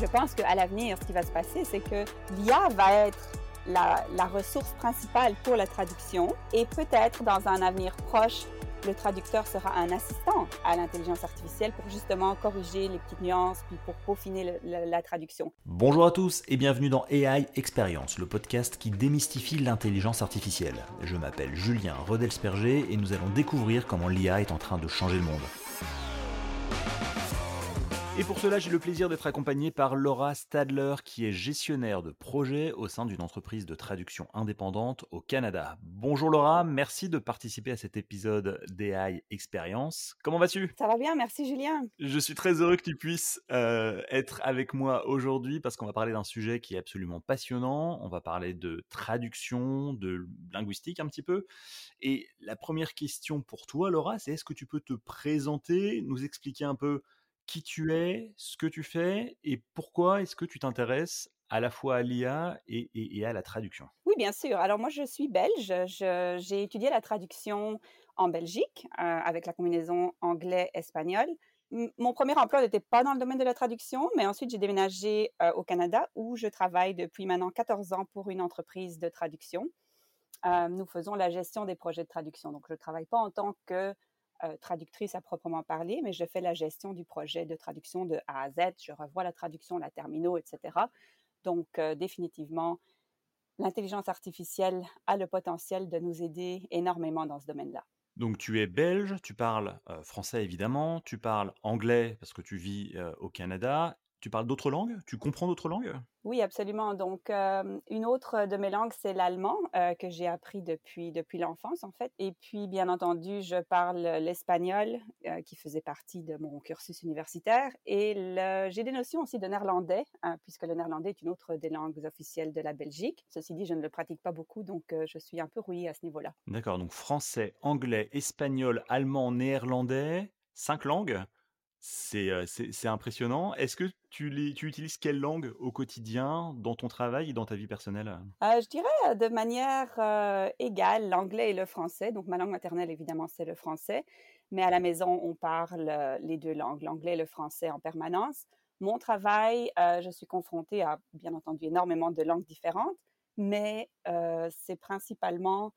Je pense qu'à l'avenir, ce qui va se passer, c'est que l'IA va être la, ressource principale pour la traduction et peut-être dans un avenir proche, le traducteur sera un assistant à l'intelligence artificielle pour justement corriger les petites nuances puis pour peaufiner la traduction. Bonjour à tous et bienvenue dans AI Experience, le podcast qui démystifie l'intelligence artificielle. Je m'appelle Julien Rodelsperger et nous allons découvrir comment l'IA est en train de changer le monde. Et pour cela, j'ai le plaisir d'être accompagné par Laura Stadler, qui est gestionnaire de projet au sein d'une entreprise de traduction indépendante au Canada. Bonjour Laura, merci de participer à cet épisode d'AI Experience. Comment vas-tu? Ça va bien, merci Julien. Je suis très heureux que tu puisses euh, être avec moi aujourd'hui parce qu'on va parler d'un sujet qui est absolument passionnant. On va parler de traduction, de linguistique un petit peu. Et la première question pour toi, Laura, c'est est-ce que tu peux te présenter, nous expliquer un peu qui tu es, ce que tu fais et pourquoi est-ce que tu t'intéresses à la fois à l'IA et, à la traduction? Oui, bien sûr. Alors moi, je suis belge. J'ai étudié la traduction en Belgique euh, avec la combinaison anglais-espagnol. Mon premier emploi n'était pas dans le domaine de la traduction, mais ensuite j'ai déménagé euh, au Canada où je travaille depuis maintenant 14 ans pour une entreprise de traduction. Euh, nous faisons la gestion des projets de traduction. Donc je ne travaille pas en tant que euh, traductrice à proprement parler, mais je fais la gestion du projet de traduction de A à Z. Je revois la traduction, la terminaux, etc. Donc, euh, définitivement, l'intelligence artificielle a le potentiel de nous aider énormément dans ce domaine-là. Donc tu es belge, tu parles euh, français évidemment, tu parles anglais parce que tu vis au Canada tu parles d'autres langues? Tu comprends d'autres langues? Oui, absolument. Donc, euh, une autre de mes langues, c'est l'allemand euh, que j'ai appris depuis, depuis l'enfance, en fait. Et puis, bien entendu, je parle l'espagnol euh, qui faisait partie de mon cursus universitaire. Et j'ai des notions aussi de néerlandais, hein, puisque le néerlandais est une autre des langues officielles de la Belgique. Ceci dit, je ne le pratique pas beaucoup, donc je suis un peu rouillée à ce niveau-là. D'accord. Donc, français, anglais, espagnol, allemand, néerlandais, cinq langues c'est impressionnant. Est-ce que tu, utilises quelle langue au quotidien, dans ton travail et dans ta vie personnelle? Euh, Je dirais de manière égale l'anglais et le français. Donc ma langue maternelle, évidemment, c'est le français. Mais à la maison, on parle les deux langues, l'anglais et le français en permanence. Mon travail, je suis confrontée à, bien entendu, énormément de langues différentes, mais c'est principalement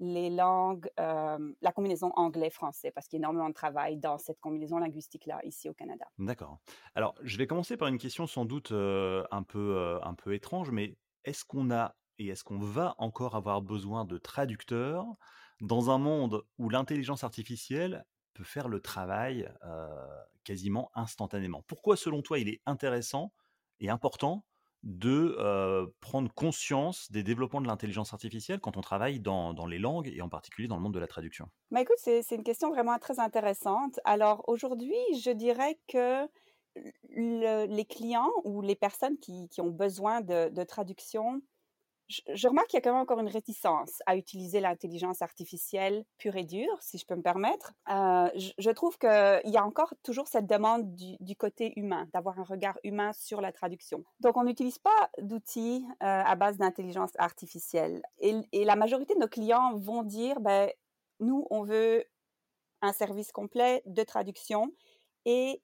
les langues, euh, la combinaison anglais-français, parce qu'il y a énormément de travail dans cette combinaison linguistique-là, ici au Canada. D'accord. Alors, je vais commencer par une question sans doute euh, un, peu, euh, un peu étrange, mais est-ce qu'on a et est-ce qu'on va encore avoir besoin de traducteurs dans un monde où l'intelligence artificielle peut faire le travail quasiment instantanément? Pourquoi, selon toi, il est intéressant et important de prendre conscience des développements de l'intelligence artificielle quand on travaille dans, les langues et en particulier dans le monde de la traduction? Bah Écoute, c'est une question vraiment très intéressante. Alors aujourd'hui, je dirais que le, les clients ou les personnes qui, ont besoin de traduction je, remarque qu'il y a quand même encore une réticence à utiliser l'intelligence artificielle pure et dure, si je peux me permettre. Euh, je, trouve qu'il y a encore toujours cette demande du, côté humain, d'avoir un regard humain sur la traduction. Donc, on n'utilise pas d'outils euh, à base d'intelligence artificielle. Et, et, la majorité de nos clients vont dire, ben, nous, on veut un service complet de traduction et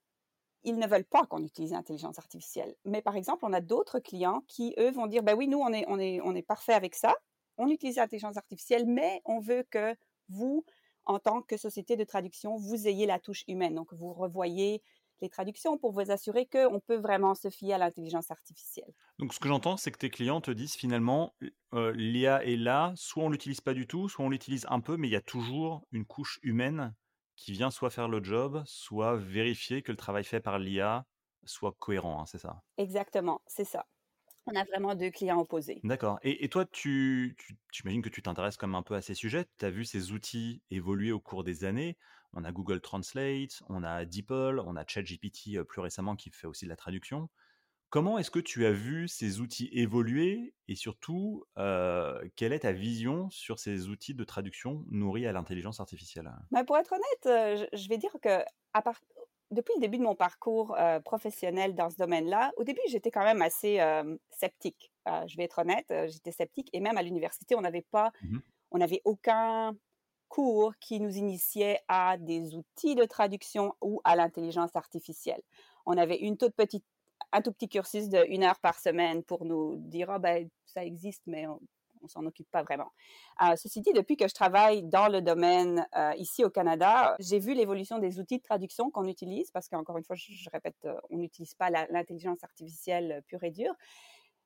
ils ne veulent pas qu'on utilise l'intelligence artificielle. Mais par exemple, on a d'autres clients qui, eux, vont dire, ben oui, nous, on est, on est, on est parfait avec ça. On utilise l'intelligence artificielle, mais on veut que vous, en tant que société de traduction, vous ayez la touche humaine. Donc, vous revoyez les traductions pour vous assurer qu'on peut vraiment se fier à l'intelligence artificielle. Donc, ce que j'entends, c'est que tes clients te disent finalement, euh, l'IA est là, soit on l'utilise pas du tout, soit on l'utilise un peu, mais il y a toujours une couche humaine qui vient soit faire le job, soit vérifier que le travail fait par l'IA soit cohérent, hein, c'est ça? Exactement, c'est ça. On a vraiment deux clients opposés. D'accord. Et, et, toi, tu, tu j'imagine que tu t'intéresses comme un peu à ces sujets? Tu as vu ces outils évoluer au cours des années? On a Google Translate, on a DeepL, on a ChatGPT euh, plus récemment qui fait aussi de la traduction. Comment est-ce que tu as vu ces outils évoluer et surtout, euh, quelle est ta vision sur ces outils de traduction nourris à l'intelligence artificielle? Bah Pour être honnête, euh, je vais dire que à part... depuis le début de mon parcours euh, professionnel dans ce domaine-là, au début, j'étais quand même assez euh, sceptique. Je vais être honnête, j'étais sceptique et même à l'université, on n'avait pas, mmh on n'avait aucun cours qui nous initiait à des outils de traduction ou à l'intelligence artificielle. On avait une toute petite un tout petit cursus de une heure par semaine pour nous dire, ah ben, ça existe, mais on, on s'en occupe pas vraiment. Euh, ceci dit, depuis que je travaille dans le domaine euh, ici au Canada, j'ai vu l'évolution des outils de traduction qu'on utilise, parce qu'encore une fois, je, répète, on n'utilise pas l'intelligence artificielle pure et dure.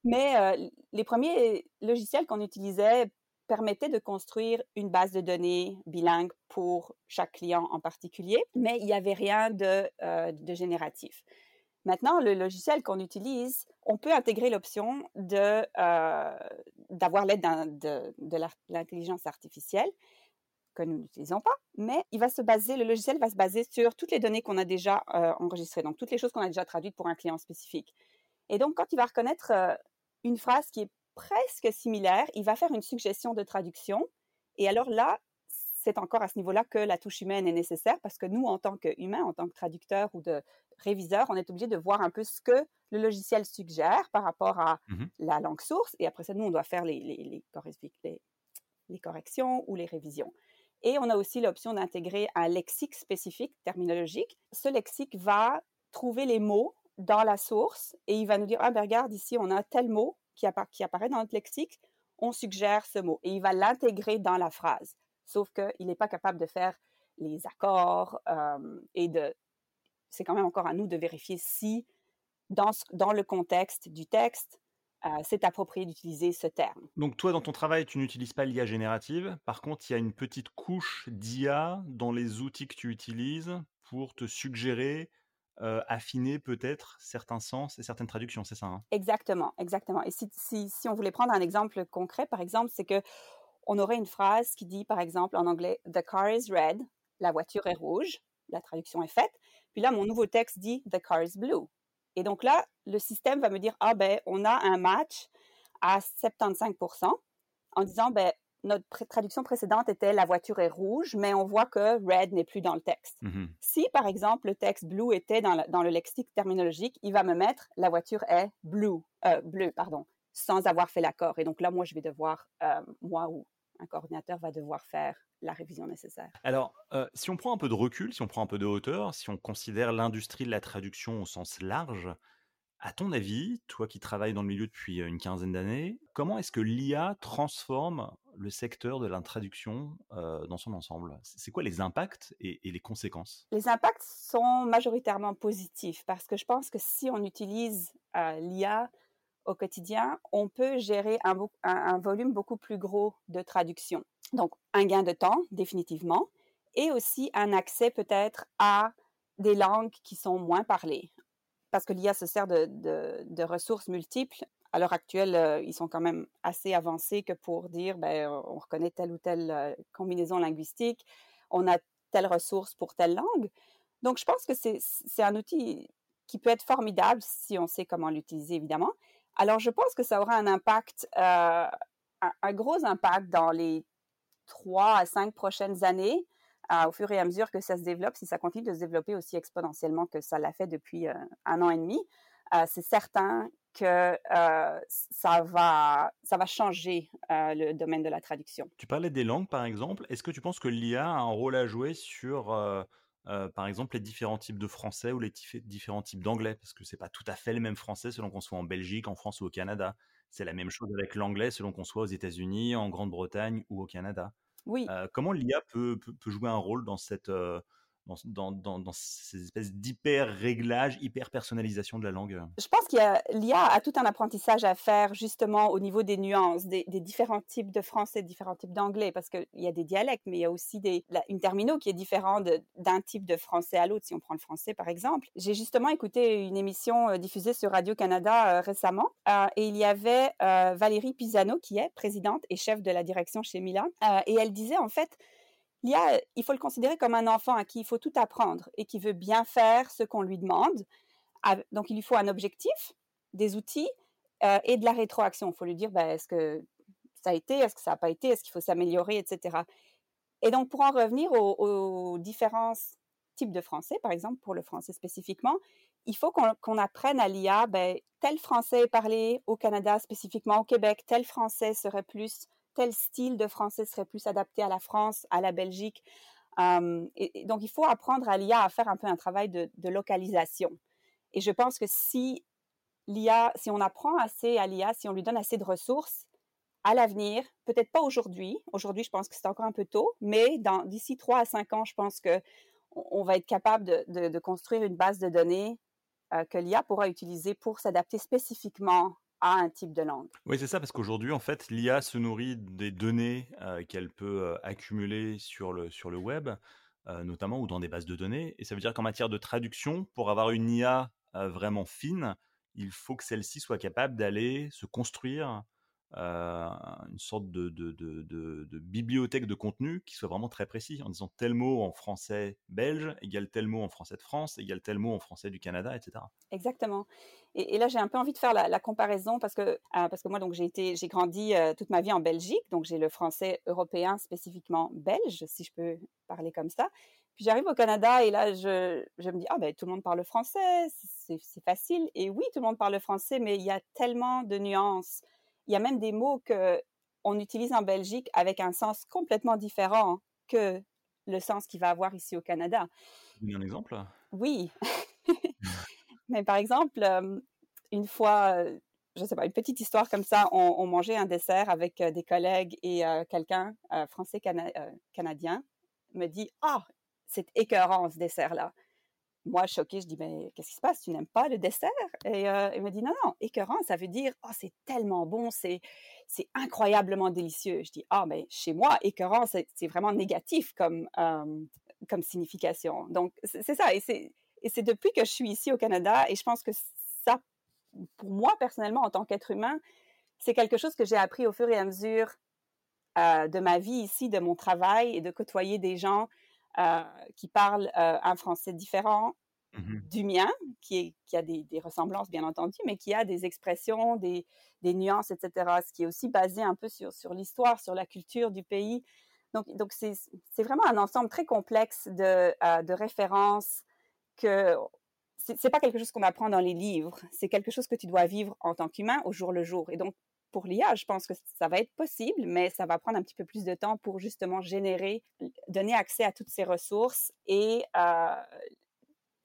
Mais euh, les premiers logiciels qu'on utilisait permettaient de construire une base de données bilingue pour chaque client en particulier, mais il n'y avait rien de génératif. Maintenant, le logiciel qu'on utilise, on peut intégrer l'option euh, d'avoir l'aide de, de l'intelligence artificielle que nous n'utilisons pas, mais il va se baser, le logiciel va se baser sur toutes les données qu'on a déjà euh, enregistrées, donc toutes les choses qu'on a déjà traduites pour un client spécifique. Et donc, quand il va reconnaître euh, une phrase qui est presque similaire, il va faire une suggestion de traduction. Et alors là, c'est encore à ce niveau-là que la touche humaine est nécessaire parce que nous, en tant qu'humains, en tant que traducteurs ou de réviseurs, on est obligé de voir un peu ce que le logiciel suggère par rapport à mmh la langue source. Et après ça, nous, on doit faire les, les, les, les corrections ou les révisions. Et on a aussi l'option d'intégrer un lexique spécifique terminologique. Ce lexique va trouver les mots dans la source et il va nous dire, ah ben regarde, ici, on a tel mot qui, qui apparaît dans notre lexique, on suggère ce mot et il va l'intégrer dans la phrase. Sauf qu'il n'est pas capable de faire les accords euh, et de... C'est quand même encore à nous de vérifier si, dans, dans le contexte du texte, euh, c'est approprié d'utiliser ce terme. Donc toi, dans ton travail, tu n'utilises pas l'IA générative. Par contre, il y a une petite couche d'IA dans les outils que tu utilises pour te suggérer euh, affiner peut-être certains sens et certaines traductions, c'est ça hein? Exactement, exactement. Et si, si, si, on voulait prendre un exemple concret, par exemple, c'est que on aurait une phrase qui dit, par exemple, en anglais, The car is red, la voiture est rouge, la traduction est faite. Puis là, mon nouveau texte dit The car is blue. Et donc là, le système va me dire, ah ben, on a un match à 75% en disant, ben, notre traduction précédente était la voiture est rouge, mais on voit que red n'est plus dans le texte. Mmh si, par exemple, le texte blue était dans, dans, le lexique terminologique, il va me mettre la voiture est blue, euh, bleu, pardon, sans avoir fait l'accord. Et donc là, moi, je vais devoir, euh, moi ou un coordinateur va devoir faire la révision nécessaire. Alors, euh, si on prend un peu de recul, si on prend un peu de hauteur, si on considère l'industrie de la traduction au sens large, à ton avis, toi qui travailles dans le milieu depuis une quinzaine d'années, comment est-ce que l'IA transforme le secteur de la traduction euh, dans son ensemble? C'est quoi les impacts et, et, les conséquences? Les impacts sont majoritairement positifs parce que je pense que si on utilise euh, l'IA au quotidien, on peut gérer un, volume beaucoup plus gros de traduction. Donc, un gain de temps, définitivement, et aussi un accès peut-être à des langues qui sont moins parlées. Parce que l'IA se sert de, ressources multiples. À l'heure actuelle, euh, ils sont quand même assez avancés que pour dire, ben, on reconnaît telle ou telle euh, combinaison linguistique, on a telle ressource pour telle langue. Donc, je pense que c'est un outil qui peut être formidable si on sait comment l'utiliser, évidemment. Alors, je pense que ça aura un impact, euh, un, gros impact dans les trois à cinq prochaines années, euh, au fur et à mesure que ça se développe, si ça continue de se développer aussi exponentiellement que ça l'a fait depuis euh, un an et demi, c'est certain que ça, va, ça va changer le domaine de la traduction. Tu parlais des langues, par exemple. Est-ce que tu penses que l'IA a un rôle à jouer sur euh, par exemple les différents types de français ou les différents types d'anglais, parce que c'est pas tout à fait le même français selon qu'on soit en Belgique, en France ou au Canada. C'est la même chose avec l'anglais selon qu'on soit aux États-Unis, en Grande-Bretagne ou au Canada. Oui. Euh, comment l'IA peut, peut, peut, jouer un rôle dans cette euh, dans, ces espèces d'hyper-réglage, hyper-personnalisation de la langue Je pense qu'il y a l'IA a tout un apprentissage à faire justement au niveau des nuances, des, différents types de français, différents types d'anglais, parce qu'il y a des dialectes, mais il y a aussi une termino qui est différente d'un type de français à l'autre, si on prend le français par exemple. J'ai justement écouté une émission euh, diffusée sur Radio-Canada euh, récemment, euh, et il y avait euh, Valérie Pisano, qui est présidente et chef de la direction chez Mila, euh, et elle disait en fait, l'IA, il faut le considérer comme un enfant à qui il faut tout apprendre et qui veut bien faire ce qu'on lui demande. Donc, il lui faut un objectif, des outils euh, et de la rétroaction. Il faut lui dire, ben, est-ce que ça a été, est-ce que ça n'a pas été, est-ce qu'il faut s'améliorer, etc. Et donc, pour en revenir aux, différents types de français, par exemple, pour le français spécifiquement, il faut qu'on qu apprenne à l'IA, ben, tel français est parlé au Canada, spécifiquement au Québec, tel français serait plus tel style de français serait plus adapté à la France, à la Belgique. Et, donc, il faut apprendre à l'IA à faire un peu un travail de, localisation. Et je pense que si l'IA, si on apprend assez à l'IA, si on lui donne assez de ressources, à l'avenir, peut-être pas aujourd'hui, aujourd'hui je pense que c'est encore un peu tôt, mais d'ici trois à cinq ans, je pense que on, va être capable de, construire une base de données euh, que l'IA pourra utiliser pour s'adapter spécifiquement à un type de langue. Oui, c'est ça, parce qu'aujourd'hui, en fait, l'IA se nourrit des données euh, qu'elle peut euh, accumuler sur le, sur le web, notamment ou dans des bases de données. Et ça veut dire qu'en matière de traduction, pour avoir une IA vraiment fine, il faut que celle-ci soit capable d'aller se construire euh, une sorte de, bibliothèque de contenu qui soit vraiment très précis, en disant tel mot en français belge égale tel mot en français de France égale tel mot en français du Canada, etc. Exactement. Et, là, j'ai un peu envie de faire la, comparaison parce que, euh, parce que moi, donc, j'ai, été, j'ai grandi euh, toute ma vie en Belgique, donc j'ai le français européen spécifiquement belge, si je peux parler comme ça. Puis j'arrive au Canada et là, je, je me dis, ah ben tout le monde parle français, c'est facile. Et oui, tout le monde parle français, mais il y a tellement de nuances il y a même des mots que on utilise en Belgique avec un sens complètement différent que le sens qu'il va avoir ici au Canada. Un exemple? Oui. Mais par exemple, une fois, je ne sais pas, une petite histoire comme ça, on, mangeait un dessert avec des collègues et quelqu'un, français canadien, me dit Ah, c'est écœurant ce dessert-là moi, choquée, je dis, mais qu'est-ce qui se passe? Tu n'aimes pas le dessert? Et euh, il me dit, non, non, écœurant, ça veut dire, oh, c'est tellement bon, c'est, c'est incroyablement délicieux. Je dis, ah, mais chez moi, écœurant, c'est, vraiment négatif comme, comme signification. Donc, c'est, ça. Et c'est, et c'est depuis que je suis ici au Canada, et je pense que ça, pour moi, personnellement, en tant qu'être humain, c'est quelque chose que j'ai appris au fur et à mesure euh, de ma vie ici, de mon travail et de côtoyer des gens qui parle euh, un français différent mmh du mien, qui, est, qui a des, ressemblances bien entendu, mais qui a des expressions, des, nuances, etc. Ce qui est aussi basé un peu sur, sur l'histoire, sur la culture du pays. Donc, donc c'est, vraiment un ensemble très complexe de, euh, de références que c'est, c'est pas quelque chose qu'on apprend dans les livres, c'est quelque chose que tu dois vivre en tant qu'humain au jour le jour. Et donc, pour l'IA, je pense que ça va être possible, mais ça va prendre un petit peu plus de temps pour justement générer, donner accès à toutes ces ressources et euh,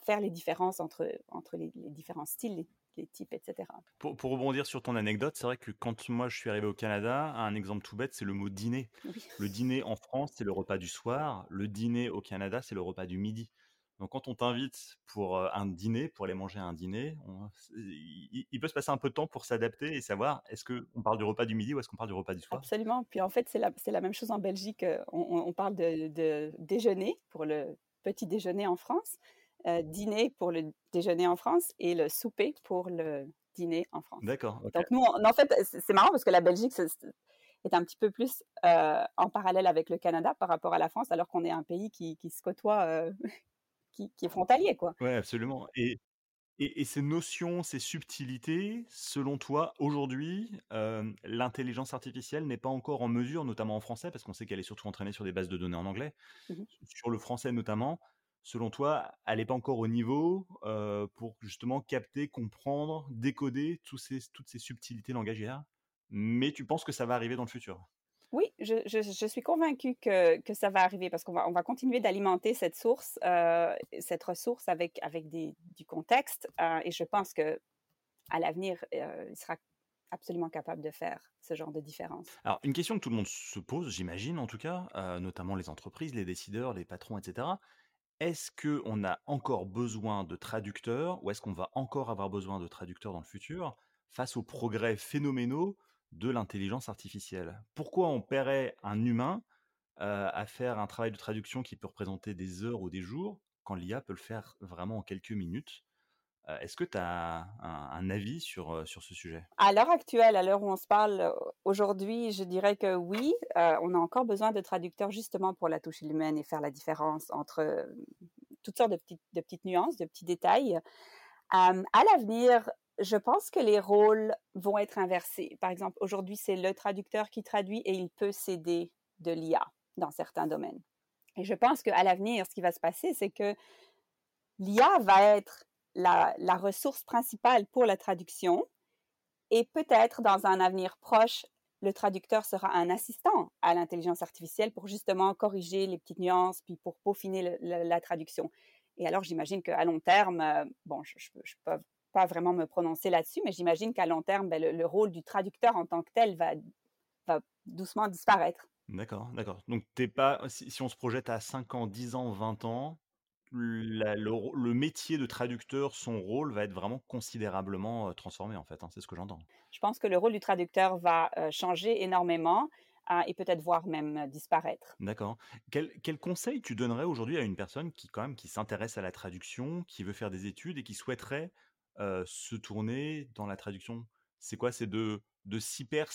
faire les différences entre, entre les, différents styles, les, types, etc. Pour, rebondir sur ton anecdote, c'est vrai que quand moi je suis arrivé au Canada, un exemple tout bête, c'est le mot dîner. Le dîner en France, c'est le repas du soir. Le dîner au Canada, c'est le repas du midi. Donc quand on t'invite pour un dîner, pour aller manger un dîner, il, peut se passer un peu de temps pour s'adapter et savoir est-ce qu'on parle du repas du midi ou est-ce qu'on parle du repas du soir? Absolument. Puis en fait, c'est la, la, même chose en Belgique. On, parle de, déjeuner pour le petit déjeuner en France, dîner pour le déjeuner en France et le souper pour le dîner en France. D'accord. Donc nous, en fait, c'est marrant parce que la Belgique est un petit peu plus en parallèle avec le Canada par rapport à la France, alors qu'on est un pays qui, qui se côtoie qui, est frontalier, quoi. Ouais, absolument. Et, et, ces notions, ces subtilités, selon toi, aujourd'hui, l'intelligence artificielle n'est pas encore en mesure, notamment en français, parce qu'on sait qu'elle est surtout entraînée sur des bases de données en anglais, mmh sur le français notamment. Selon toi, elle n'est pas encore au niveau pour justement capter, comprendre, décoder tous ces, toutes ces subtilités langagières, mais tu penses que ça va arriver dans le futur? Oui, je, suis convaincue que, ça va arriver parce qu'on va, on va continuer d'alimenter cette source, euh, cette ressource avec, du contexte euh, et je pense que à l'avenir, euh, il sera absolument capable de faire ce genre de différence. Alors, une question que tout le monde se pose, j'imagine en tout cas, notamment les entreprises, les décideurs, les patrons, etc. Est-ce qu'on a encore besoin de traducteurs ou est-ce qu'on va encore avoir besoin de traducteurs dans le futur face aux progrès phénoménaux de l'intelligence artificielle. Pourquoi on paierait un humain à faire un travail de traduction qui peut représenter des heures ou des jours quand l'IA peut le faire vraiment en quelques minutes? Est-ce que tu as un, avis sur, sur ce sujet? À l'heure actuelle, à l'heure où on se parle aujourd'hui, je dirais que oui, on a encore besoin de traducteurs justement pour la touche humaine et faire la différence entre toutes sortes de petites nuances, de petits détails. à l'avenir, je pense que les rôles vont être inversés. Par exemple, aujourd'hui, c'est le traducteur qui traduit et il peut s'aider de l'IA dans certains domaines. Et je pense qu'à l'avenir, ce qui va se passer, c'est que l'IA va être la, ressource principale pour la traduction et peut-être dans un avenir proche, le traducteur sera un assistant à l'intelligence artificielle pour justement corriger les petites nuances, puis pour peaufiner la traduction. Et alors, j'imagine qu'à long terme, euh, bon, je ne peux pas vraiment me prononcer là-dessus, mais j'imagine qu'à long terme, ben, le, rôle du traducteur en tant que tel va, va doucement disparaître. D'accord, d'accord. Donc t'es pas, si, si on se projette à 5 ans, 10 ans, 20 ans, le, métier de traducteur, son rôle va être vraiment considérablement transformé, en fait. Hein, c'est ce que j'entends. Je pense que le rôle du traducteur va changer énormément hein, et peut-être voir même disparaître. D'accord. Quel, quel, conseil tu donnerais aujourd'hui à une personne qui, quand même, qui s'intéresse à la traduction, qui veut faire des études et qui souhaiterait se tourner dans la traduction? C'est quoi? C'est de, de s'hyper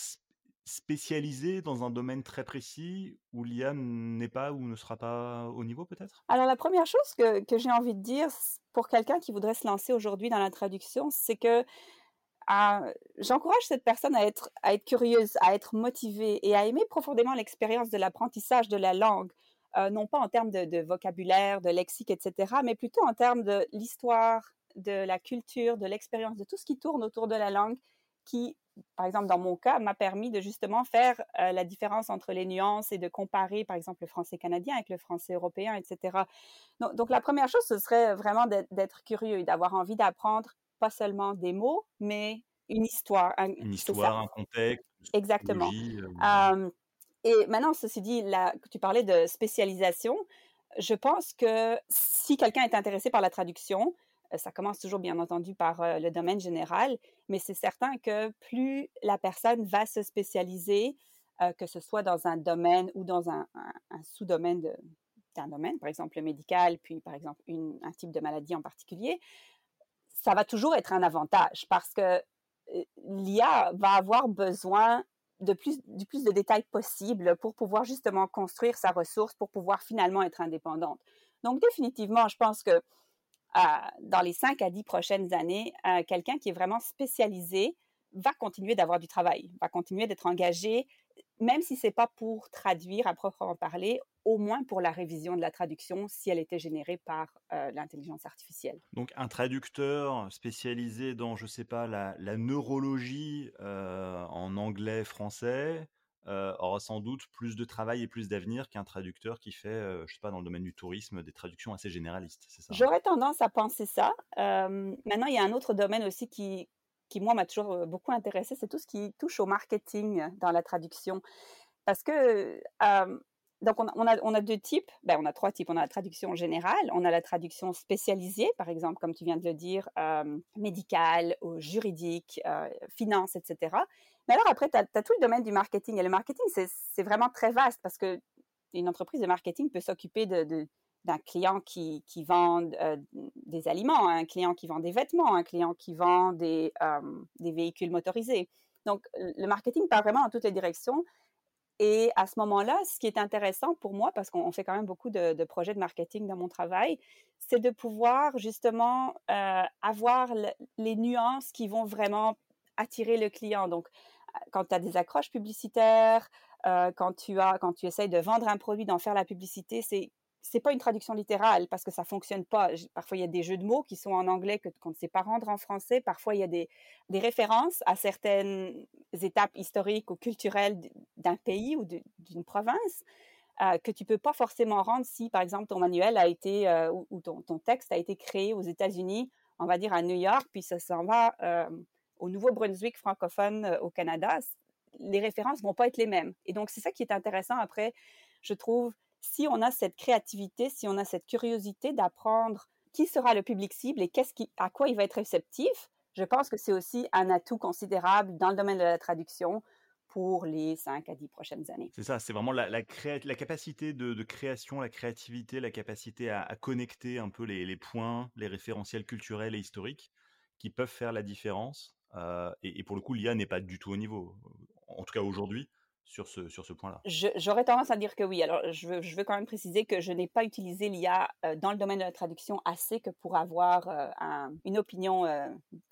spécialisé dans un domaine très précis où l'IA n'est pas ou ne sera pas au niveau peut-être? Alors la première chose que, que j'ai envie de dire pour quelqu'un qui voudrait se lancer aujourd'hui dans la traduction, c'est que ah, j'encourage cette personne à être, à être curieuse, à être motivée et à aimer profondément l'expérience de l'apprentissage de la langue, non pas en termes de, vocabulaire, de lexique, etc., mais plutôt en termes de l'histoire, de la culture, de l'expérience, de tout ce qui tourne autour de la langue qui par exemple, dans mon cas, m'a permis de justement faire euh, la différence entre les nuances et de comparer, par exemple, le français canadien avec le français européen, etc. Donc, la première chose, ce serait vraiment d'être curieux et d'avoir envie d'apprendre pas seulement des mots, mais une histoire. une histoire, un contexte. Exactement. Euh, et maintenant, ceci dit, là, tu parlais de spécialisation. Je pense que si quelqu'un est intéressé par la traduction, ça commence toujours, bien entendu, par euh, le domaine général, mais c'est certain que plus la personne va se spécialiser, euh, que ce soit dans un domaine ou dans un, sous-domaine d'un domaine, par exemple le médical, puis par exemple un type de maladie en particulier, ça va toujours être un avantage parce que l'IA va avoir besoin de plus, du plus de détails possible pour pouvoir justement construire sa ressource, pour pouvoir finalement être indépendante. Donc définitivement, je pense que dans les 5 à 10 prochaines années, quelqu'un qui est vraiment spécialisé va continuer d'avoir du travail, va continuer d'être engagé, même si c'est pas pour traduire à proprement parler, au moins pour la révision de la traduction si elle était générée par euh, l'intelligence artificielle. Donc un traducteur spécialisé dans, je sais pas, la, neurologie euh, en anglais-français, euh, aura sans doute plus de travail et plus d'avenir qu'un traducteur qui fait, euh, je sais pas, dans le domaine du tourisme, des traductions assez généralistes, c'est ça hein? J'aurais tendance à penser ça. maintenant, il y a un autre domaine aussi qui, qui moi, m'a toujours beaucoup intéressé, c'est tout ce qui touche au marketing dans la traduction. Parce que, donc, on a, on, a, deux types, ben, on a trois types. On a la traduction générale, on a la traduction spécialisée, par exemple, comme tu viens de le dire, médicale, juridique, finance, etc. Mais alors après, tu as, tout le domaine du marketing. Et le marketing, c'est vraiment très vaste parce que une entreprise de marketing peut s'occuper d'un client qui, vend euh, des aliments, un client qui vend des vêtements, un client qui vend des, euh, des véhicules motorisés. Donc, le marketing part vraiment dans toutes les directions. Et à ce moment-là, ce qui est intéressant pour moi, parce qu'on fait quand même beaucoup de, projets de marketing dans mon travail, c'est de pouvoir justement euh, avoir les nuances qui vont vraiment attirer le client. Donc, quand tu as des accroches publicitaires, euh, quand tu as, quand tu essayes de vendre un produit, d'en faire la publicité, c'est c'est pas une traduction littérale parce que ça fonctionne pas. Parfois, il y a des jeux de mots qui sont en anglais que qu'on ne sait pas rendre en français. Parfois, il y a des, des références à certaines étapes historiques ou culturelles d'un pays ou d'une province euh, que tu peux pas forcément rendre si, par exemple, ton manuel a été euh, ou, ton, ton, texte a été créé aux États-Unis, on va dire à New York, puis ça s'en va au Nouveau-Brunswick francophone euh, au Canada, les références vont pas être les mêmes. Et donc, c'est ça qui est intéressant après, je trouve, si on a cette créativité, si on a cette curiosité d'apprendre qui sera le public cible et à quoi il va être réceptif, je pense que c'est aussi un atout considérable dans le domaine de la traduction pour les 5 à 10 prochaines années. C'est ça, c'est vraiment la, capacité de, création, la créativité, la capacité à, connecter un peu les, points, les référentiels culturels et historiques qui peuvent faire la différence euh, et, pour le coup, l'IA n'est pas du tout au niveau, en tout cas aujourd'hui, sur ce, sur ce point-là. J'aurais tendance à dire que oui. Alors, je veux, je veux quand même préciser que je n'ai pas utilisé l'IA euh, dans le domaine de la traduction assez que pour avoir euh, une opinion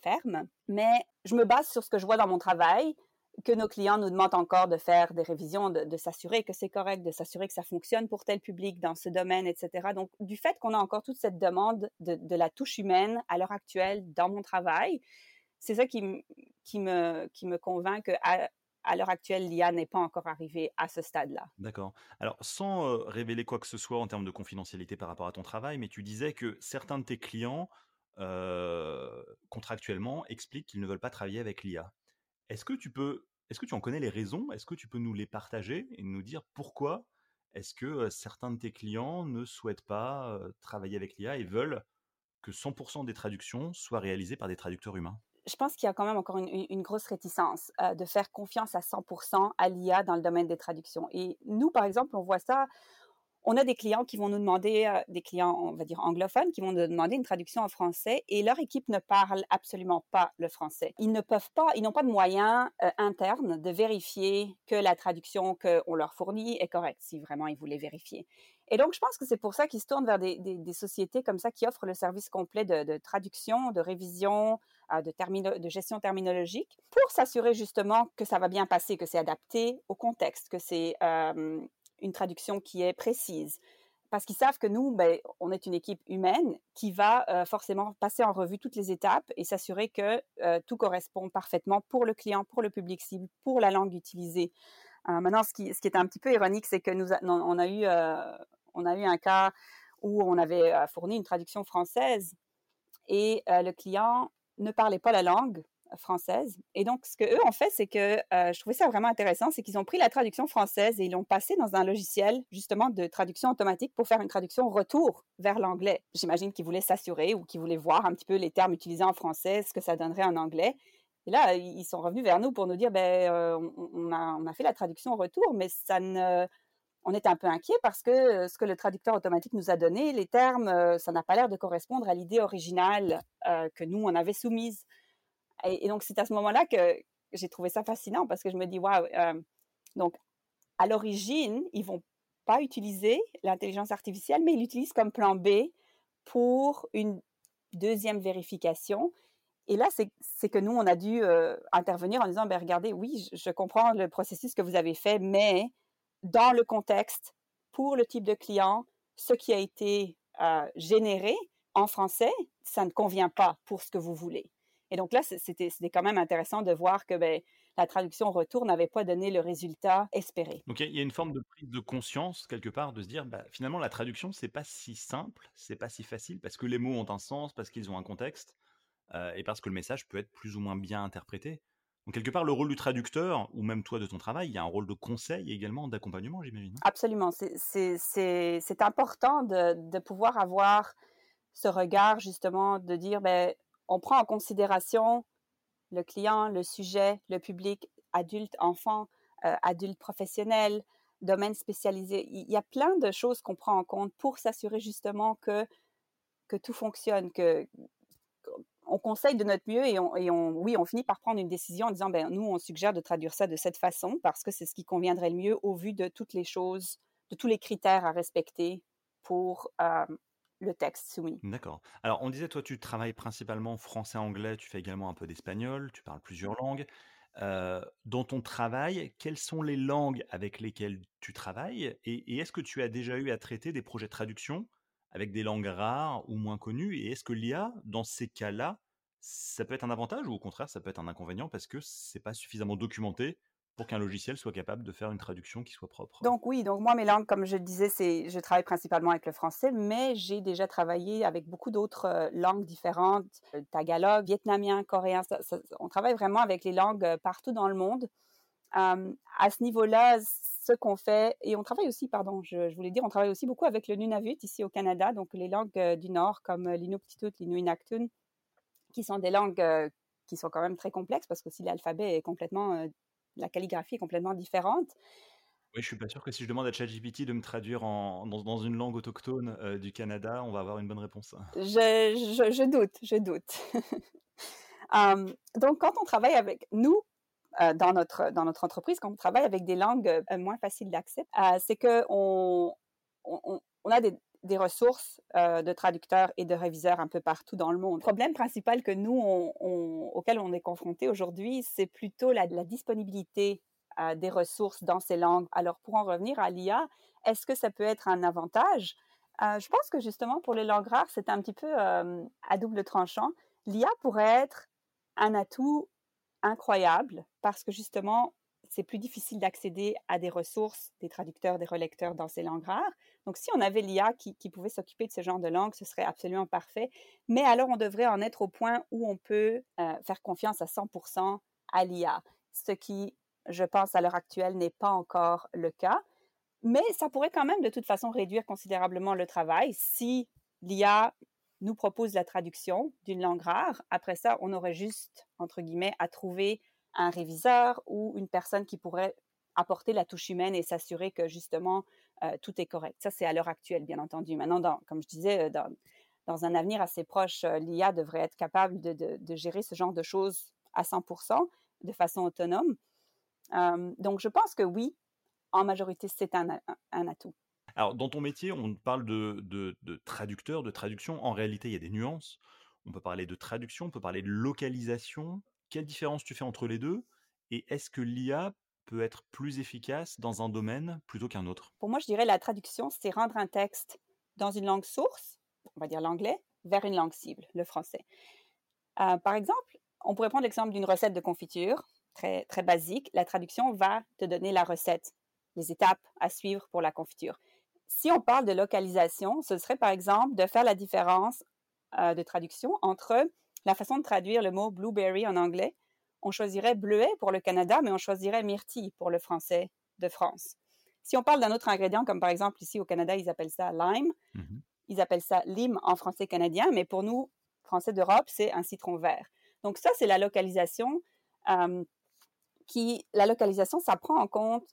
ferme, mais je me base sur ce que je vois dans mon travail, que nos clients nous demandent encore de faire des révisions, de, s'assurer que c'est correct, de s'assurer que ça fonctionne pour tel public dans ce domaine, etc. Donc, du fait qu'on a encore toute cette demande de, de la touche humaine à l'heure actuelle dans mon travail, c'est ça qui, me, convainc qu'à à, l'heure actuelle, l'IA n'est pas encore arrivée à ce stade-là. D'accord. Alors, sans euh, révéler quoi que ce soit en termes de confidentialité par rapport à ton travail, mais tu disais que certains de tes clients contractuellement, expliquent qu'ils ne veulent pas travailler avec l'IA. Est-ce que tu peux, est-ce que tu en connais les raisons? Est-ce que tu peux nous les partager et nous dire pourquoi est-ce que certains de tes clients ne souhaitent pas travailler avec l'IA et veulent que 100% des traductions soient réalisées par des traducteurs humains? Je pense qu'il y a quand même encore une, grosse réticence de faire confiance à 100% à l'IA dans le domaine des traductions. Et nous, par exemple, on voit ça on a des clients qui vont nous demander, euh, des clients, on va dire anglophones, qui vont nous demander une traduction en français et leur équipe ne parle absolument pas le français. Ils ne peuvent pas, ils n'ont pas de moyens euh, internes de vérifier que la traduction qu'on leur fournit est correcte, si vraiment ils voulaient vérifier. Et donc, je pense que c'est pour ça qu'ils se tournent vers des, sociétés comme ça qui offrent le service complet de, traduction, de révision, euh, de, de gestion terminologique, pour s'assurer justement que ça va bien passer, que c'est adapté au contexte, que c'est une traduction qui est précise. Parce qu'ils savent que nous, ben, on est une équipe humaine qui va euh, forcément passer en revue toutes les étapes et s'assurer que euh, tout correspond parfaitement pour le client, pour le public cible, pour la langue utilisée. Euh, maintenant, ce qui, est un petit peu ironique, c'est que nous, on, a eu, on a eu un cas où on avait fourni une traduction française et le client ne parlait pas la langue française. Et donc, ce qu'eux ont fait, c'est que euh, je trouvais ça vraiment intéressant, c'est qu'ils ont pris la traduction française et ils l'ont passée dans un logiciel, justement, de traduction automatique pour faire une traduction retour vers l'anglais. J'imagine qu'ils voulaient s'assurer ou qu'ils voulaient voir un petit peu les termes utilisés en français, ce que ça donnerait en anglais. Et là, ils sont revenus vers nous pour nous dire, ben, euh, on, a, on a fait la traduction retour, mais ça ne on est un peu inquiet parce que euh, ce que le traducteur automatique nous a donné, les termes, ça n'a pas l'air de correspondre à l'idée originale que nous, on avait soumise. Et, donc, c'est à ce moment-là que j'ai trouvé ça fascinant parce que je me dis, waouh, euh, donc, à l'origine, ils vont pas utiliser l'intelligence artificielle, mais ils l'utilisent comme plan B pour une deuxième vérification. Et là, c'est que nous, on a dû euh, intervenir en disant, ben, regardez, oui, je, comprends le processus que vous avez fait, mais dans le contexte, pour le type de client, ce qui a été euh, généré en français, ça ne convient pas pour ce que vous voulez. Et donc là, c'était quand même intéressant de voir que ben, la traduction retour n'avait pas donné le résultat espéré. Donc il y, a une forme de prise de conscience quelque part de se dire bah, finalement la traduction c'est pas si simple, c'est pas si facile parce que les mots ont un sens, parce qu'ils ont un contexte euh, et parce que le message peut être plus ou moins bien interprété. Donc quelque part le rôle du traducteur ou même toi de ton travail, il y a un rôle de conseil également d'accompagnement j'imagine. Absolument, c'est important de, de, pouvoir avoir ce regard justement de dire ben, on prend en considération le client, le sujet, le public, adulte, enfant, euh, adulte professionnel, domaine spécialisé. Il y a plein de choses qu'on prend en compte pour s'assurer justement que, que tout fonctionne, que on conseille de notre mieux et, on, oui, on finit par prendre une décision en disant, ben nous, on suggère de traduire ça de cette façon parce que c'est ce qui conviendrait le mieux au vu de toutes les choses, de tous les critères à respecter pour euh, le texte soumis. D'accord. Alors, on disait, toi, tu travailles principalement français-anglais, tu fais également un peu d'espagnol, tu parles plusieurs langues. Euh, dans ton travail, quelles sont les langues avec lesquelles tu travailles et, est-ce que tu as déjà eu à traiter des projets de traduction avec des langues rares ou moins connues Et est-ce que l'IA, dans ces cas-là, ça peut être un avantage ou au contraire, ça peut être un inconvénient parce que c'est pas suffisamment documenté pour qu'un logiciel soit capable de faire une traduction qui soit propre? Donc oui, donc moi mes langues, comme je le disais, je travaille principalement avec le français, mais j'ai déjà travaillé avec beaucoup d'autres euh, langues différentes, euh, tagalog, vietnamien, coréen. on travaille vraiment avec les langues euh, partout dans le monde. à ce niveau-là, ce qu'on fait, et on travaille aussi, pardon, je, voulais dire, on travaille aussi beaucoup avec le Nunavut ici au Canada, donc les langues du Nord comme l'Inuktitut, l'Inuinnaqtun, qui sont des langues qui sont quand même très complexes parce que si l'alphabet est complètement la calligraphie est complètement différente. Oui, je suis pas sûr que si je demande à ChatGPT de me traduire en, dans, une langue autochtone euh, du Canada, on va avoir une bonne réponse. Je, doute, je doute. Hum, donc, quand on travaille avec nous, euh, dans, notre, dans notre entreprise, quand on travaille avec des langues euh, moins faciles d'accès, c'est qu'on on, on, a des, des ressources de traducteurs et de réviseurs un peu partout dans le monde. Le problème principal que nous, auquel on est confronté aujourd'hui, c'est plutôt la disponibilité des ressources dans ces langues. Alors, pour en revenir à l'IA, est-ce que ça peut être un avantage? je pense que justement, pour les langues rares, c'est un petit peu à double tranchant. L'IA pourrait être un atout incroyable parce que justement, c'est plus difficile d'accéder à des ressources, des traducteurs, des relecteurs dans ces langues rares. Donc, si on avait l'IA qui, pouvait s'occuper de ce genre de langue, ce serait absolument parfait. Mais alors, on devrait en être au point où on peut euh, faire confiance à 100% à l'IA, ce qui, je pense, à l'heure actuelle, n'est pas encore le cas. Mais ça pourrait quand même, de toute façon, réduire considérablement le travail si l'IA nous propose la traduction d'une langue rare. Après ça, on aurait juste, entre guillemets, à trouver un réviseur ou une personne qui pourrait apporter la touche humaine et s'assurer que justement euh, tout est correct. Ça, c'est à l'heure actuelle, bien entendu. Maintenant, comme je disais, euh, dans, un avenir assez proche, euh, l'IA devrait être capable de, gérer ce genre de choses à 100% de façon autonome. donc, je pense que oui, en majorité, c'est un, atout. Alors, dans ton métier, on parle de, traducteur, de traduction. En réalité, il y a des nuances. On peut parler de traduction, on peut parler de localisation. Quelle différence tu fais entre les deux? Et est-ce que l'IA peut être plus efficace dans un domaine plutôt qu'un autre? Pour moi, je dirais la traduction, c'est rendre un texte dans une langue source, on va dire l'anglais, vers une langue cible, le français. Euh, par exemple, on pourrait prendre l'exemple d'une recette de confiture, très, très basique. La traduction va te donner la recette, les étapes à suivre pour la confiture. Si on parle de localisation, ce serait par exemple de faire la différence euh, de traduction entre la façon de traduire le mot blueberry en anglais, on choisirait bleuet pour le Canada, mais on choisirait myrtille pour le français de France. Si on parle d'un autre ingrédient, comme par exemple ici au Canada, ils appellent ça lime, mhm. ils appellent ça lime en français canadien, mais pour nous, français d'Europe, c'est un citron vert. Donc ça, c'est la localisation. Euh, qui, la localisation, ça prend en compte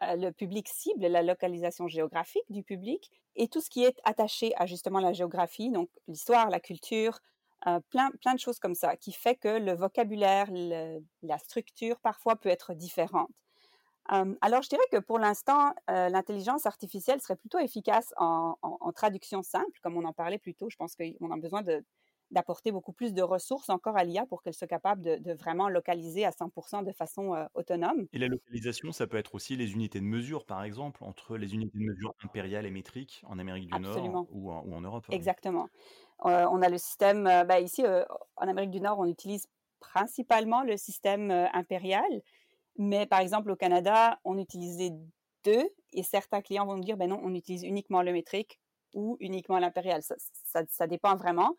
le public cible, la localisation géographique du public et tout ce qui est attaché à justement la géographie, donc l'histoire, la culture, euh, plein, plein de choses comme ça, qui fait que le vocabulaire, la structure parfois peut être différente. Euh, alors, je dirais que pour l'instant, euh, l'intelligence artificielle serait plutôt efficace en, traduction simple, comme on en parlait plus tôt. Je pense qu'on a besoin d'apporter beaucoup plus de ressources encore à l'IA pour qu'elle soit capable de, vraiment localiser à 100% de façon autonome. Et la localisation, ça peut être aussi les unités de mesure, par exemple, entre les unités de mesure impériales et métriques en Amérique du Nord ou en, ou en Europe. Exactement. Euh, on a le système, euh, ben, ici euh, en Amérique du Nord, on utilise principalement le système impérial, mais par exemple au Canada, on utilisait deux et certains clients vont nous dire, ben non, on utilise uniquement le métrique ou uniquement l'impérial. Ça, dépend vraiment,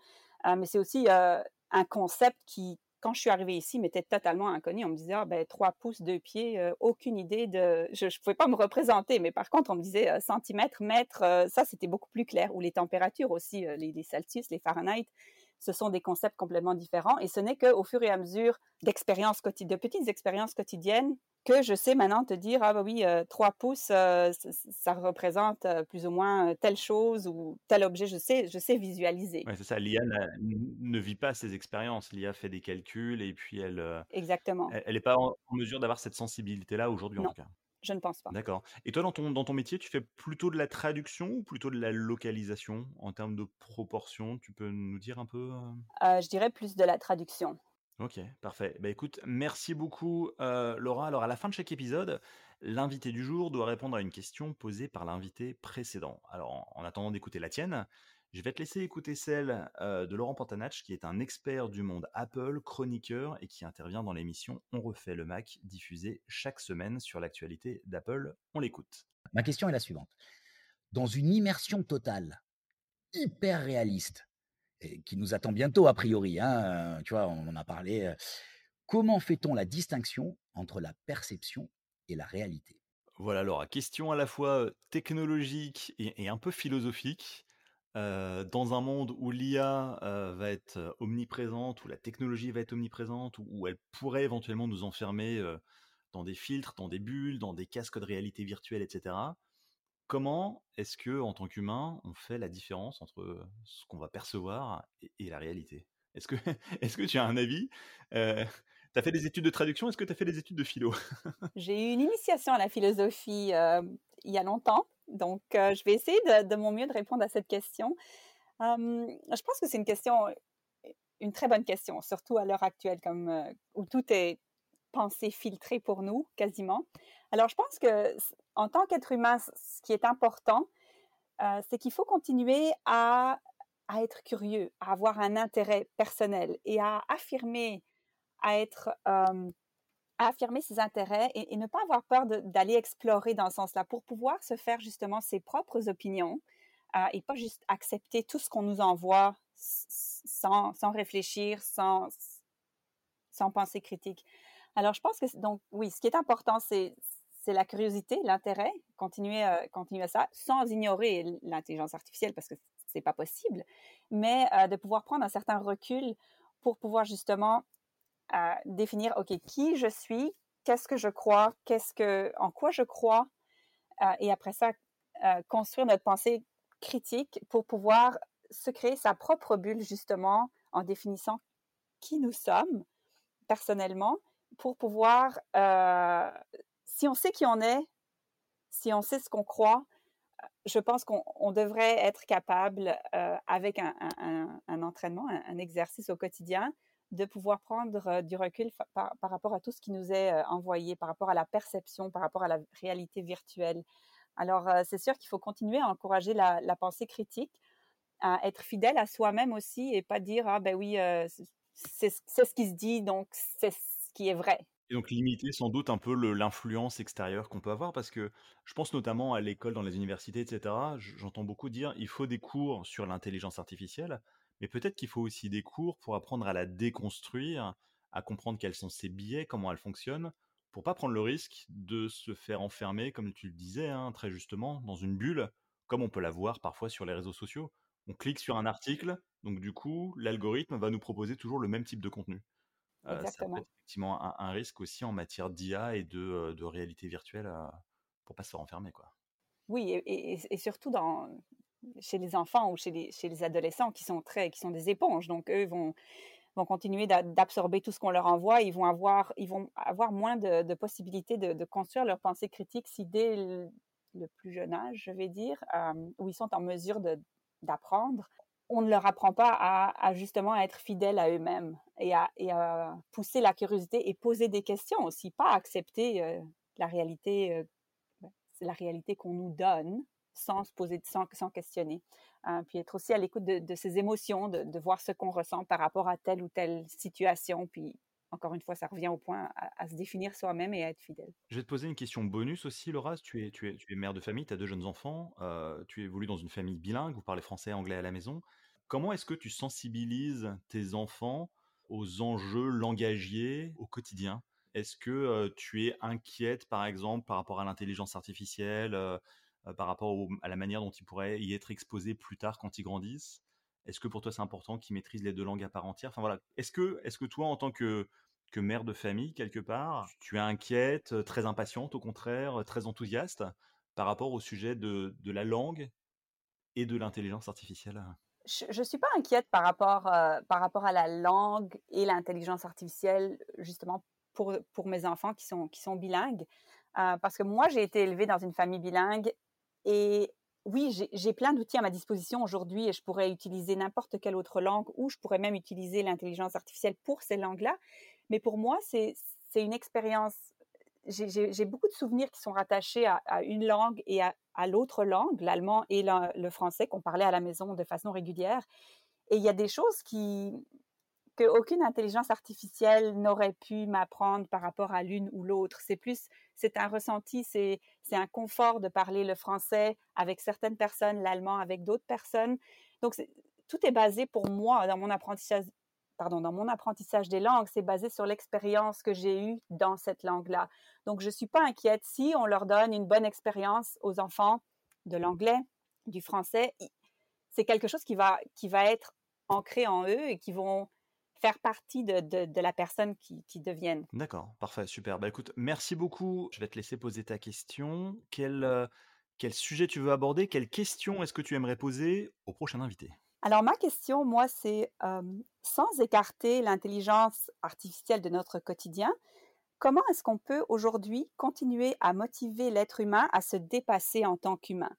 mais c'est aussi un concept qui, quand je suis arrivée ici, m'était totalement inconnu. On me disait, ah, ben, 3 pouces, 2 pieds, euh, aucune idée de. Je ne pouvais pas me représenter, mais par contre, on me disait euh, centimètres, mètres, euh, ça, c'était beaucoup plus clair. Ou les températures aussi, les, les, Celsius, les Fahrenheit, ce sont des concepts complètement différents. Et ce n'est qu'au fur et à mesure d'expériences de petites expériences quotidiennes que je sais maintenant te dire, ah bah oui, 3 euh, pouces, euh, ça représente euh, plus ou moins telle chose ou tel objet, je sais, je sais visualiser. Ouais, c'est ça, l'IA ne vit pas ces expériences, l'IA fait des calculs et puis elle Exactement. elle n'est pas en, mesure d'avoir cette sensibilité-là aujourd'hui en tout cas. Je ne pense pas. D'accord. Et toi, dans ton, dans ton métier, tu fais plutôt de la traduction ou plutôt de la localisation? En termes de proportion Tu peux nous dire un peu Je dirais plus de la traduction. Ok, parfait. Bah écoute, merci beaucoup euh, Laura. Alors à la fin de chaque épisode, l'invité du jour doit répondre à une question posée par l'invité précédent. Alors en, attendant d'écouter la tienne, je vais te laisser écouter celle euh, de Laurent Pantanach, qui est un expert du monde Apple, chroniqueur et qui intervient dans l'émission On refait le Mac, diffusée chaque semaine sur l'actualité d'Apple. On l'écoute. Ma question est la suivante. Dans une immersion totale, hyper réaliste, qui nous attend bientôt a priori. Hein, tu vois, on en a parlé. Comment fait-on la distinction entre la perception et la réalité? Voilà, alors, question à la fois technologique et, un peu philosophique. dans un monde où l'IA va être omniprésente, où la technologie va être omniprésente, où, elle pourrait éventuellement nous enfermer dans des filtres, dans des bulles, dans des casques de réalité virtuelle, etc. Comment est-ce que, en tant qu'humain, on fait la différence entre ce qu'on va percevoir et, la réalité? Est-ce que, est que tu as un avis? Euh, Tu as fait des études de traduction Est-ce que tu as fait des études de philo? J'ai eu une initiation à la philosophie il y a longtemps, donc je vais essayer de, mon mieux de répondre à cette question. je pense que c'est une question, une très bonne question, surtout à l'heure actuelle, comme, où tout est pensée filtrée pour nous, quasiment. Alors, je pense que en tant qu'être humain, ce qui est important, euh, c'est qu'il faut continuer à, être curieux, à avoir un intérêt personnel et à affirmer, à être, euh, affirmer ses intérêts et, ne pas avoir peur d'aller explorer dans ce sens-là pour pouvoir se faire justement ses propres opinions euh, et pas juste accepter tout ce qu'on nous envoie sans, réfléchir, sans, sans pensée critique. Alors, je pense que, donc, oui, ce qui est important, c'est la curiosité, l'intérêt, continuer, à, continuer à ça, sans ignorer l'intelligence artificielle, parce que c'est pas possible, mais euh, de pouvoir prendre un certain recul pour pouvoir justement euh, définir, OK, qui je suis, qu'est-ce que je crois, qu'est-ce que, en quoi je crois, euh, et après ça, construire notre pensée critique pour pouvoir se créer sa propre bulle, justement, en définissant qui nous sommes personnellement, pour pouvoir, si on sait qui on est, si on sait ce qu'on croit, je pense qu'on devrait être capable, avec un, entraînement, un, exercice au quotidien, de pouvoir prendre du recul par, rapport à tout ce qui nous est envoyé, par rapport à la perception, par rapport à la réalité virtuelle. Alors, c'est sûr qu'il faut continuer à encourager la, pensée critique, à être fidèle à soi-même aussi et pas dire, ah ben oui, c'est ce qui se dit, donc c'est ce qui est vrai. Et donc limiter sans doute un peu l'influence extérieure qu'on peut avoir, parce que je pense notamment à l'école, dans les universités, etc. J'entends beaucoup dire il faut des cours sur l'intelligence artificielle, mais peut-être qu'il faut aussi des cours pour apprendre à la déconstruire, à comprendre quels sont ses biais, comment elle fonctionne, pour pas prendre le risque de se faire enfermer, comme tu le disais hein, très justement, dans une bulle, comme on peut la voir parfois sur les réseaux sociaux. On clique sur un article, donc du coup, l'algorithme va nous proposer toujours le même type de contenu. Euh, ça peut être effectivement un, risque aussi en matière d'IA et de, euh, réalité virtuelle pour euh, pour pas se renfermer. Quoi. Oui, et, surtout dans, chez les enfants ou chez les, chez les adolescents qui sont, très, qui sont des éponges. Donc, eux vont, vont continuer d'absorber tout ce qu'on leur envoie. Ils vont avoir, ils vont avoir moins de, possibilités de, construire leur pensée critique si dès le, plus jeune âge, je vais dire, où ils sont en mesure d'apprendre, on ne leur apprend pas à, justement être fidèles à eux-mêmes et à, pousser la curiosité et poser des questions aussi, pas accepter euh, la réalité, euh, la réalité qu'on nous donne sans se poser, sans, sans questionner. Hein, puis être aussi à l'écoute de, ses émotions, de, voir ce qu'on ressent par rapport à telle ou telle situation, puis encore une fois, ça revient au point à, se définir soi-même et à être fidèle. Je vais te poser une question bonus aussi, Laura. Tu es, mère de famille, tu as deux jeunes enfants, euh, tu évolues dans une famille bilingue, vous parlez français et anglais à la maison. Comment est-ce que tu sensibilises tes enfants aux enjeux langagiers au quotidien? Est-ce que euh, tu es inquiète, par exemple, par rapport à l'intelligence artificielle, euh, par rapport à la manière dont ils pourraient y être exposés plus tard quand ils grandissent? Est-ce que pour toi c'est important qu'ils maîtrisent les deux langues à part entière? Enfin voilà. Est-ce que, est-ce que toi, en tant que que mère de famille, quelque part, tu es inquiète, très impatiente, au contraire, très enthousiaste par rapport au sujet de, la langue et de l'intelligence artificielle? Je ne suis pas inquiète par rapport, par rapport à la langue et l'intelligence artificielle, justement pour, pour mes enfants qui sont, qui sont bilingues, parce que moi, j'ai été élevée dans une famille bilingue et oui, j'ai plein d'outils à ma disposition aujourd'hui et je pourrais utiliser n'importe quelle autre langue ou je pourrais même utiliser l'intelligence artificielle pour ces langues-là. Mais pour moi, c'est une expérience. J'ai beaucoup de souvenirs qui sont rattachés à, une langue et à, l'autre langue, l'allemand et le français qu'on parlait à la maison de façon régulière. Et il y a des choses qui qu'aucune intelligence artificielle n'aurait pu m'apprendre par rapport à l'une ou l'autre. C'est plus, c'est un ressenti, c'est un confort de parler le français avec certaines personnes, l'allemand avec d'autres personnes. Donc, tout est basé pour moi dans mon apprentissage pardon, dans mon apprentissage des langues, c'est basé sur l'expérience que j'ai eue dans cette langue-là. Donc, je ne suis pas inquiète si on leur donne une bonne expérience aux enfants de l'anglais, du français. C'est quelque chose qui va, qui va être ancré en eux et qui vont faire partie de, de, la personne qui, qui deviennent. D'accord, parfait, super. Bah écoute, merci beaucoup. Je vais te laisser poser ta question. Quel, euh, quel sujet tu veux aborder? Quelle question est-ce que tu aimerais poser au prochain invité? Alors, ma question, moi, c'est sans écarter l'intelligence artificielle de notre quotidien, comment est-ce qu'on peut aujourd'hui continuer à motiver l'être humain à se dépasser en tant qu'humain,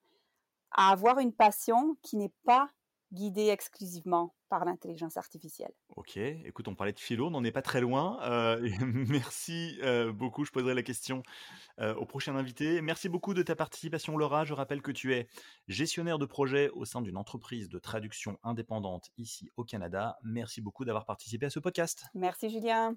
à avoir une passion qui n'est pas guidée exclusivement? Par l'intelligence artificielle. Ok, écoute, on parlait de philo, on n'en est pas très loin. Euh, merci euh, beaucoup, je poserai la question euh, au prochain invité. Merci beaucoup de ta participation, Laura. Je rappelle que tu es gestionnaire de projet au sein d'une entreprise de traduction indépendante ici au Canada. Merci beaucoup d'avoir participé à ce podcast. Merci, Julien.